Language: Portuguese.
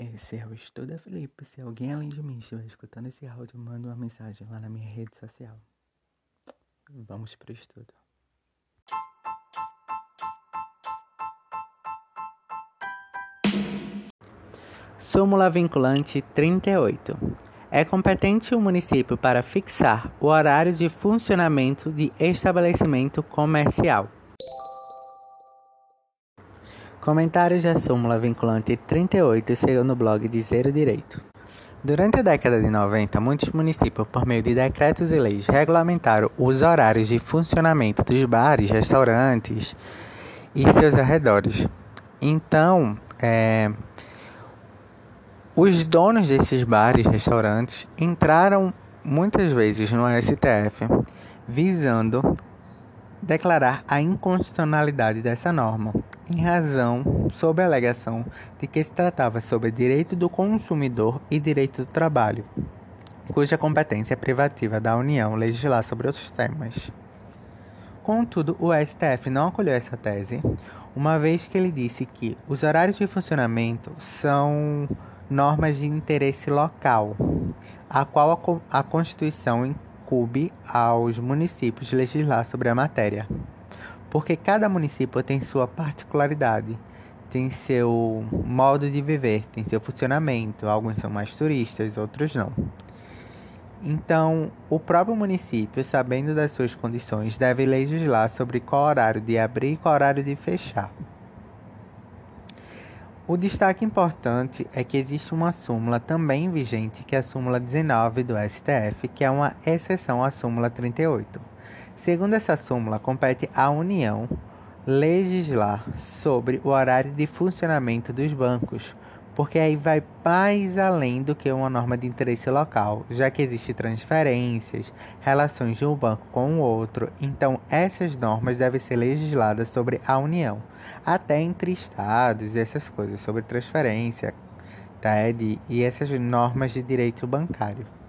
Esse é o Estuda Felipe. Se alguém além de mim estiver escutando esse áudio, manda uma mensagem lá na minha rede social. Vamos pro estudo. Súmula vinculante 38. É competente o município para fixar o horário de funcionamento de estabelecimento comercial. Comentários da súmula vinculante 38 segundo o blog Dizer Direito. Durante a década de 90, muitos municípios, por meio de decretos e leis, regulamentaram os horários de funcionamento dos bares, restaurantes e seus arredores. Então, é, os donos desses bares, restaurantes, entraram muitas vezes no STF visando declarar a inconstitucionalidade dessa norma, em razão, sob a alegação de que se tratava sobre direito do consumidor e direito do trabalho, cuja competência é privativa da União legislar sobre outros temas. Contudo, o STF não acolheu essa tese, uma vez que ele disse que os horários de funcionamento são normas de interesse local, a qual a Constituição incube aos municípios legislar sobre a matéria, porque cada município tem sua particularidade, tem seu modo de viver, tem seu funcionamento, alguns são mais turistas, outros não. Então, o próprio município, sabendo das suas condições, deve legislar sobre qual horário de abrir e qual horário de fechar. O destaque importante é que existe uma súmula também vigente, que é a súmula 19 do STF, que é uma exceção à súmula 38. Segundo essa súmula, compete à União legislar sobre o horário de funcionamento dos bancos, porque aí vai mais além do que uma norma de interesse local, já que existem transferências, relações de um banco com o outro, então essas normas devem ser legisladas sobre a União, até entre estados e essas coisas, sobre transferência, TED e essas normas de direito bancário.